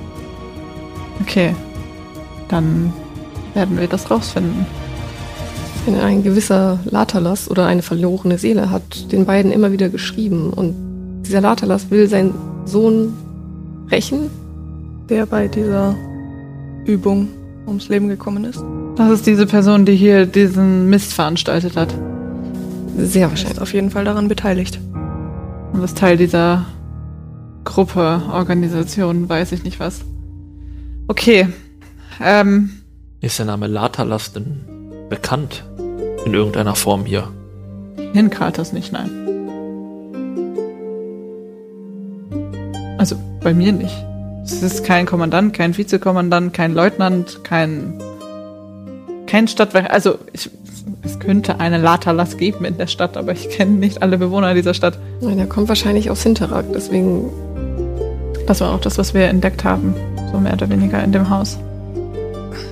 Okay. Dann werden wir das rausfinden. Denn ein gewisser Latalas oder eine verlorene Seele hat den beiden immer wieder geschrieben. Und dieser Latalas will seinen Sohn rächen. Der bei dieser Übung ums Leben gekommen ist. Das ist diese Person, die hier diesen Mist veranstaltet hat. Sehr Er ist wahrscheinlich. auf jeden Fall daran beteiligt. Und ist Teil dieser Gruppe, Organisation, weiß ich nicht was. Okay. Ähm, Ist der Name Latalas denn bekannt? In irgendeiner Form hier. in Kratos nicht, nein. Also bei mir nicht. Es ist kein Kommandant, kein Vizekommandant, kein Leutnant, kein kein Stadtwerk. Also ich, es könnte eine Latalas geben in der Stadt, aber ich kenne nicht alle Bewohner dieser Stadt. Nein, er kommt wahrscheinlich aus Hinterrack. Deswegen, Das war auch das, was wir entdeckt haben, so mehr oder weniger in dem Haus.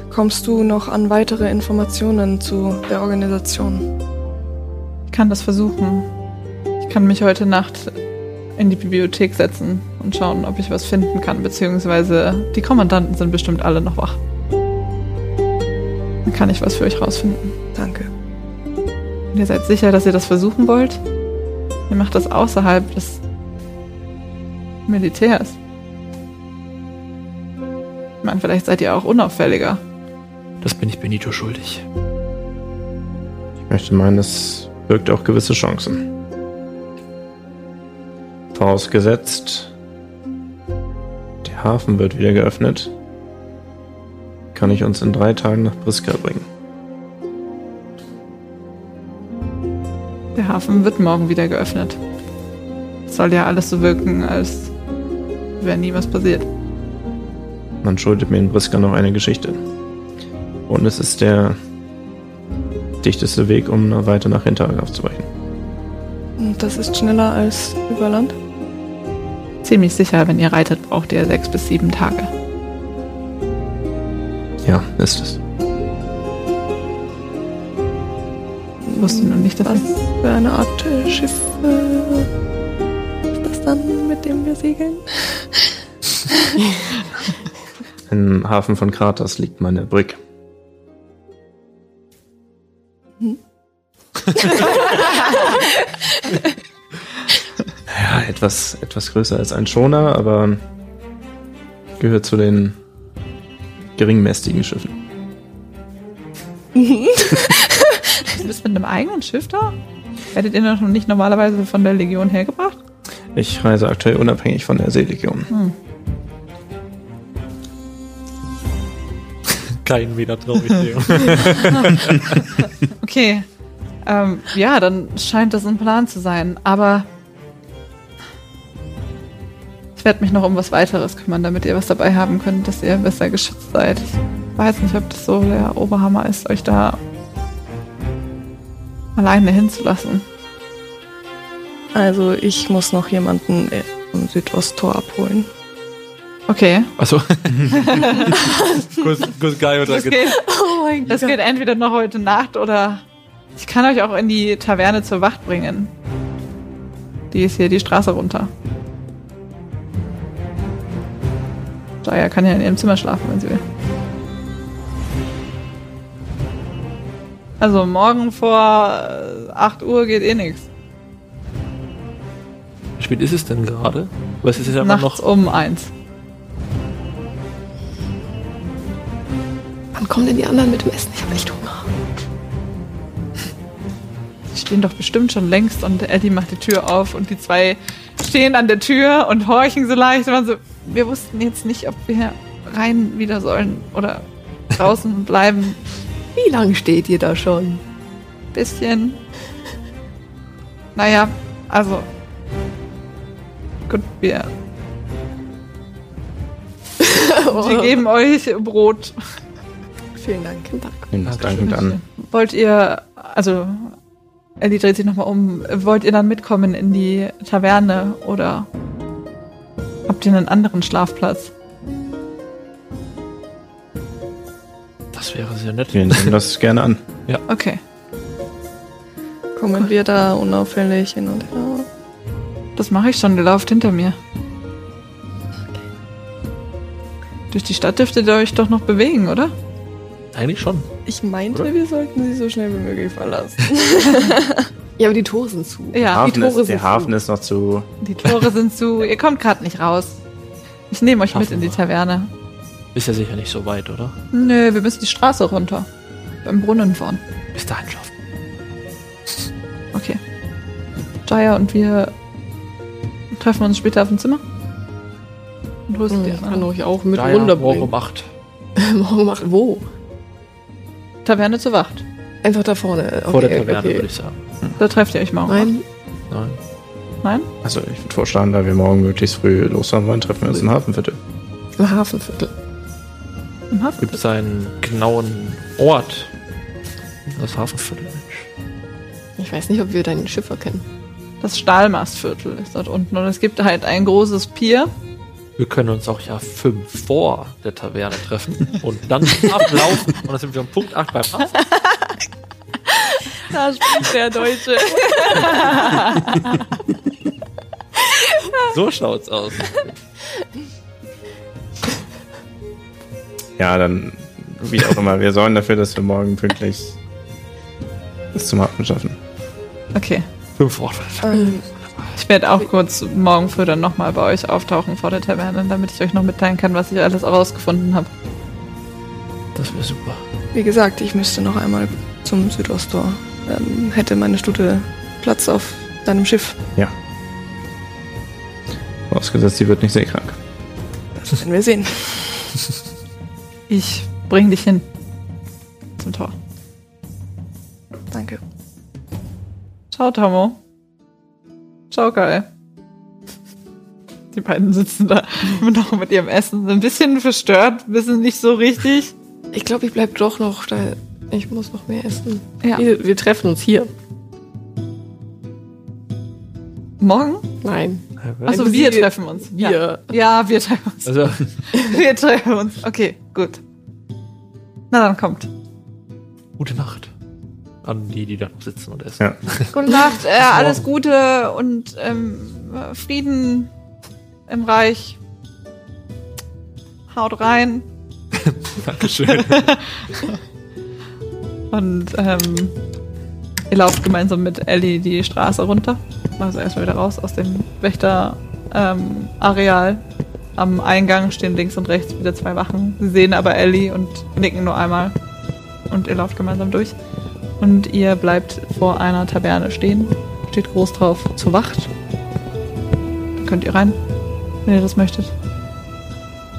Kommst du noch an weitere Informationen zu der Organisation? Ich kann das versuchen. Ich kann mich heute Nacht in die Bibliothek setzen und schauen, ob ich was finden kann, beziehungsweise die Kommandanten sind bestimmt alle noch wach. Dann kann ich was für euch rausfinden. Danke. Und ihr seid sicher, dass ihr das versuchen wollt? Ihr macht das außerhalb des Militärs. Ich meine, vielleicht seid ihr auch unauffälliger. Das bin ich Benito schuldig. Ich möchte meinen, es birgt auch gewisse Chancen. Vorausgesetzt, der Hafen wird wieder geöffnet, kann ich uns in drei Tagen nach Briska bringen. Der Hafen wird morgen wieder geöffnet. Es soll ja alles so wirken, als wäre nie was passiert. Man schuldet mir in Briska noch eine Geschichte. Und es ist der dichteste Weg, um weiter nach Hinterhag aufzubrechen. Und das ist schneller als über Land? Ziemlich sicher, wenn ihr reitet, braucht ihr sechs bis sieben Tage. Ja, ist es. Ich wusste nur nicht, dass Was ihr... für eine Art Schiff äh, ist das dann, mit dem wir segeln? Im Hafen von Kratos liegt meine Brick. ja, etwas, etwas größer als ein Schoner, aber gehört zu den geringmästigen Schiffen. Du bist mit einem eigenen Schiff da? Hättet ihr noch nicht normalerweise von der Legion hergebracht? Ich reise aktuell unabhängig von der Seelegion. keinen Meter traurig Theo. Okay. Ähm, ja, dann scheint das ein Plan zu sein. Aber ich werde mich noch um was weiteres kümmern, damit ihr was dabei haben könnt, dass ihr besser geschützt seid. Ich weiß nicht, ob das so der Oberhammer ist, euch da alleine hinzulassen. Also ich muss noch jemanden äh, am Südosttor abholen. Okay. Achso. Kuss Guy oder Das geht, Oh mein das geht entweder noch heute Nacht oder ich kann euch auch in die Taverne zur Wacht bringen. Die ist hier die Straße runter. Jaya kann ja in ihrem Zimmer schlafen, wenn sie will. Also morgen vor äh, 8 Uhr geht eh nichts. Wie spät ist es denn gerade? Was ist es ja immer Nachts noch? um eins. Wann kommen denn die anderen mit dem Essen? Ich habe echt Hunger. Die stehen doch bestimmt schon längst und Eddie macht die Tür auf und die zwei stehen an der Tür und horchen so leicht. Und waren so, wir wussten jetzt nicht, ob wir rein wieder sollen oder draußen bleiben. Wie lange steht ihr da schon? Bisschen. Naja, also. Gut, wir, wir geben euch Brot. Vielen Dank. Dank. Nimm das dankend an. Wollt ihr, also, Ellie dreht sich nochmal um, wollt ihr dann mitkommen in die Taverne oder habt ihr einen anderen Schlafplatz? Das wäre sehr nett. Wir nehmen das gerne an. Okay, Kommen wir da unauffällig hin und her. das mache ich schon, ihr lauft hinter mir. Durch die Stadt dürftet ihr euch doch noch bewegen, oder? Eigentlich schon. Ich meinte, Oder? wir sollten sie so schnell wie möglich verlassen. Ja, aber die Tore sind zu. Ja, Hafen die Tore ist, sind der zu. Hafen ist noch zu. die Tore sind zu, ihr kommt gerade nicht raus. Ich nehme euch mit Schaffen in die. Taverne. Ist ja sicher nicht so weit, oder? Nö, wir müssen die Straße runter. Beim Brunnen vorn. Bis dahin schaffen. Okay. Jaya und wir treffen uns später auf dem Zimmer. Und holst die Ich kann euch auch mit morgen runterbringen. um 8. Morgen macht wo? Taverne zur Wacht. Einfach da vorne. Vor der Okay, Taverne, okay. würde ich sagen. Da trefft ihr euch morgen. Nein, Nein. Nein? Also ich würde vorschlagen, da wir morgen möglichst früh losfahren wollen, treffen wir uns im Hafenviertel. im Hafenviertel. Im Hafen? Gibt es einen genauen Ort? Das Hafenviertel, Mensch. Ich weiß nicht, ob wir deinen Schiffer kennen. Das Stahlmastviertel ist dort unten. Und es gibt halt ein großes Pier. Wir können uns auch ja fünf vor der Taverne treffen und dann ablaufen. Und dann sind wir um Punkt 8 beim Hafen. Da spricht der Deutsche. So schaut's aus. Ja, dann wie auch immer. Wir sorgen dafür, dass wir morgen pünktlich bis zum Hafen schaffen. Okay. Fünf vor. ähm, Ich werde auch kurz morgen früh dann nochmal bei euch auftauchen vor der Taverne, damit ich euch noch mitteilen kann, was ich alles herausgefunden habe. Das wäre super. wie gesagt, ich müsste noch einmal zum Südosttor. Dann hätte meine Stute Platz auf deinem Schiff. Vorausgesetzt, sie wird nicht seekrank. Das werden wir sehen. Ich bring dich hin. Zum Tor. Danke. Ciao, Tomo. Ciao, Kai. Die beiden sitzen da immer noch mit ihrem Essen. Sind ein bisschen verstört, wissen nicht so richtig. Ich glaube, ich bleib doch noch da. Ich muss noch mehr essen. Ja. Wir, wir treffen uns hier. Morgen? Nein. Achso, Also wir wir- treffen uns. wir. Ja. ja, wir treffen uns. Also, Wir treffen uns. Okay, gut. Na dann kommt. gute Nacht. An die, die da noch sitzen und essen. Ja. Gute Nacht, äh, alles Gute und ähm, Frieden im Reich. Haut rein. Dankeschön. Und ähm, ihr lauft gemeinsam mit Ellie die Straße runter. Also erstmal wieder raus aus dem Wächter-Areal. Ähm, Areal. Am Eingang stehen links und rechts wieder zwei Wachen. Sie sehen aber Ellie und nicken nur einmal. Und ihr lauft gemeinsam durch. Und ihr bleibt vor einer Taverne stehen. Steht groß drauf zur Wacht. Da könnt ihr rein, wenn ihr das möchtet.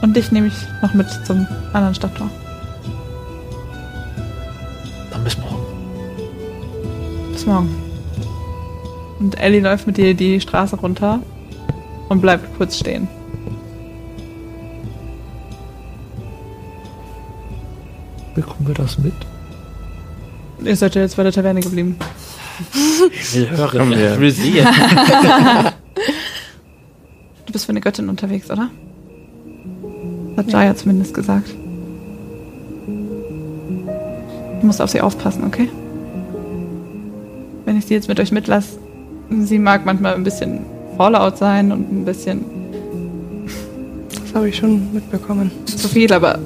Und dich nehme ich noch mit zum anderen Stadttor. Dann bis morgen. Bis morgen. Und Ellie läuft mit dir die Straße runter und bleibt kurz stehen. Bekommen wir das mit? Ihr seid ja jetzt bei der Taverne geblieben. Ich will hören. Wir. Ich will sehen. Du bist für eine Göttin unterwegs, oder? Hat Jaya zumindest gesagt. Du musst auf sie aufpassen, okay? Wenn ich sie jetzt mit euch mitlasse, sie mag manchmal ein bisschen vorlaut sein und ein bisschen Das habe ich schon mitbekommen. zu viel, aber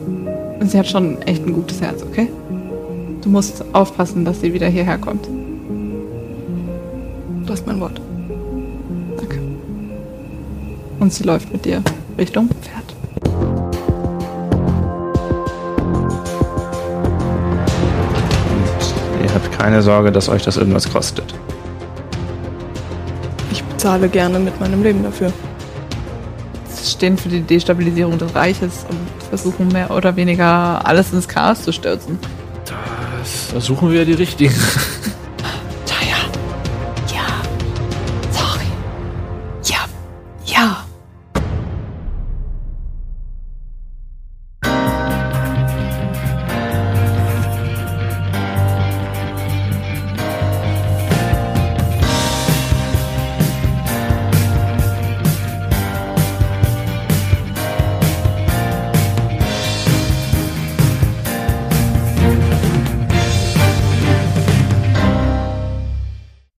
sie hat schon echt ein gutes Herz, okay? Du musst aufpassen, dass sie wieder hierher kommt. Du hast mein Wort. Danke. Und sie läuft mit dir Richtung Pferd. Ihr habt keine Sorge, dass euch das irgendwas kostet. Ich bezahle gerne mit meinem Leben dafür. Sie stehen für die Destabilisierung des Reiches und versuchen mehr oder weniger alles ins Chaos zu stürzen. Das, da suchen wir die richtigen.